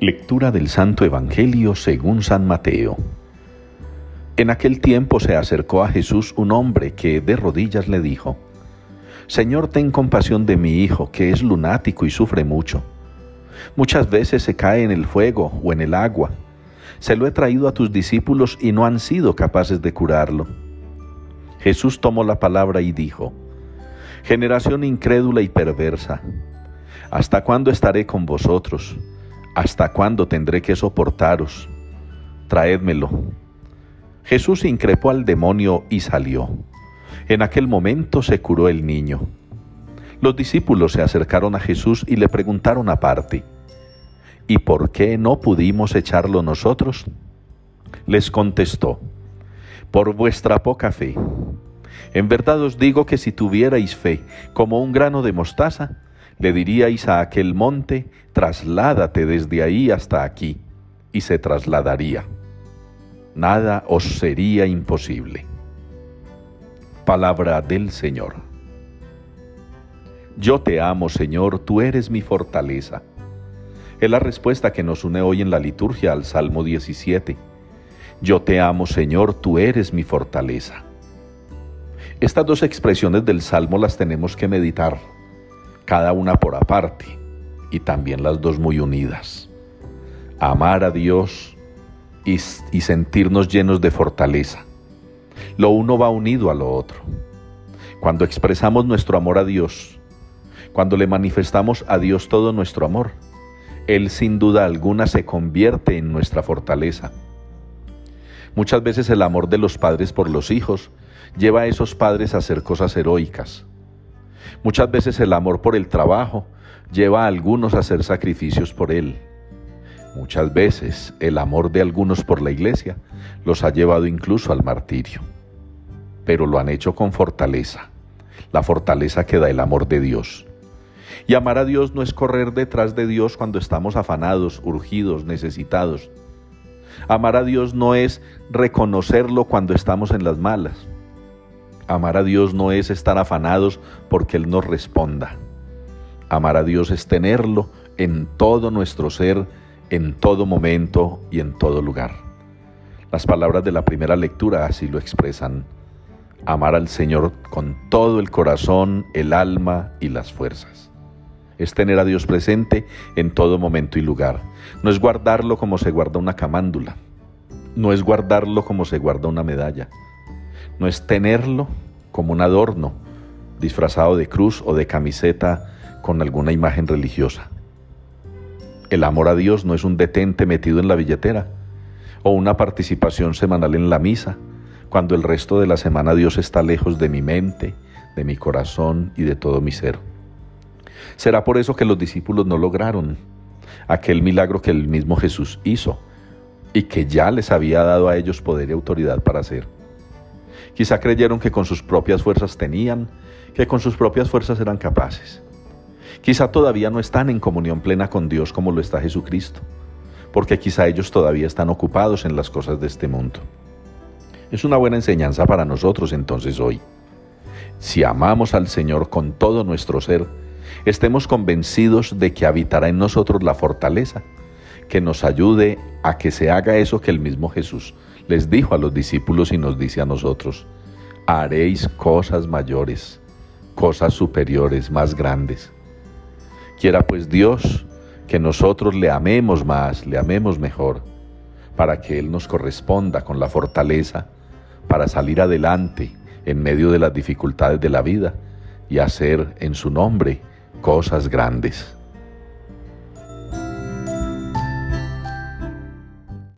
Lectura del Santo Evangelio según San Mateo. En aquel tiempo se acercó a Jesús un hombre que de rodillas le dijo, Señor, ten compasión de mi hijo, que es lunático y sufre mucho. Muchas veces se cae en el fuego o en el agua. Se lo he traído a tus discípulos y no han sido capaces de curarlo. Jesús tomó la palabra y dijo, Generación incrédula y perversa, ¿hasta cuándo estaré con vosotros? ¿Hasta cuándo tendré que soportaros? Traédmelo. Jesús increpó al demonio y salió. En aquel momento se curó el niño. Los discípulos se acercaron a Jesús y le preguntaron aparte, ¿y por qué no pudimos echarlo nosotros? Les contestó, por vuestra poca fe. En verdad os digo que si tuvierais fe como un grano de mostaza, le diríais a aquel monte, trasládate desde ahí hasta aquí, y se trasladaría. Nada os sería imposible. Palabra del Señor. Yo te amo, Señor, tú eres mi fortaleza. Es la respuesta que nos une hoy en la liturgia al Salmo 17. Yo te amo, Señor, tú eres mi fortaleza. Estas dos expresiones del Salmo las tenemos que meditar cada una por aparte y también las dos muy unidas. Amar a Dios y, y, sentirnos llenos de fortaleza. Lo uno va unido a lo otro. Cuando expresamos nuestro amor a Dios, cuando le manifestamos a Dios todo nuestro amor, Él sin duda alguna se convierte en nuestra fortaleza. Muchas veces el amor de los padres por los hijos lleva a esos padres a hacer cosas heroicas, Muchas veces el amor por el trabajo lleva a algunos a hacer sacrificios por él. Muchas veces el amor de algunos por la iglesia los ha llevado incluso al martirio. Pero lo han hecho con fortaleza, la fortaleza que da el amor de Dios. Y amar a Dios no es correr detrás de Dios cuando estamos afanados, urgidos, necesitados. Amar a Dios no es reconocerlo cuando estamos en las malas. Amar a Dios no es estar afanados porque Él nos responda. Amar a Dios es tenerlo en todo nuestro ser, en todo momento y en todo lugar. Las palabras de la primera lectura así lo expresan. Amar al Señor con todo el corazón, el alma y las fuerzas. Es tener a Dios presente en todo momento y lugar. No es guardarlo como se guarda una camándula. No es guardarlo como se guarda una medalla no es tenerlo como un adorno disfrazado de cruz o de camiseta con alguna imagen religiosa. El amor a Dios no es un detente metido en la billetera o una participación semanal en la misa, cuando el resto de la semana Dios está lejos de mi mente, de mi corazón y de todo mi ser. Será por eso que los discípulos no lograron aquel milagro que el mismo Jesús hizo y que ya les había dado a ellos poder y autoridad para hacer. Quizá creyeron que con sus propias fuerzas tenían, que con sus propias fuerzas eran capaces. Quizá todavía no están en comunión plena con Dios como lo está Jesucristo, porque quizá ellos todavía están ocupados en las cosas de este mundo. Es una buena enseñanza para nosotros entonces hoy. Si amamos al Señor con todo nuestro ser, estemos convencidos de que habitará en nosotros la fortaleza que nos ayude a que se haga eso que el mismo Jesús les dijo a los discípulos y nos dice a nosotros, haréis cosas mayores, cosas superiores, más grandes. Quiera pues Dios que nosotros le amemos más, le amemos mejor, para que Él nos corresponda con la fortaleza para salir adelante en medio de las dificultades de la vida y hacer en su nombre cosas grandes.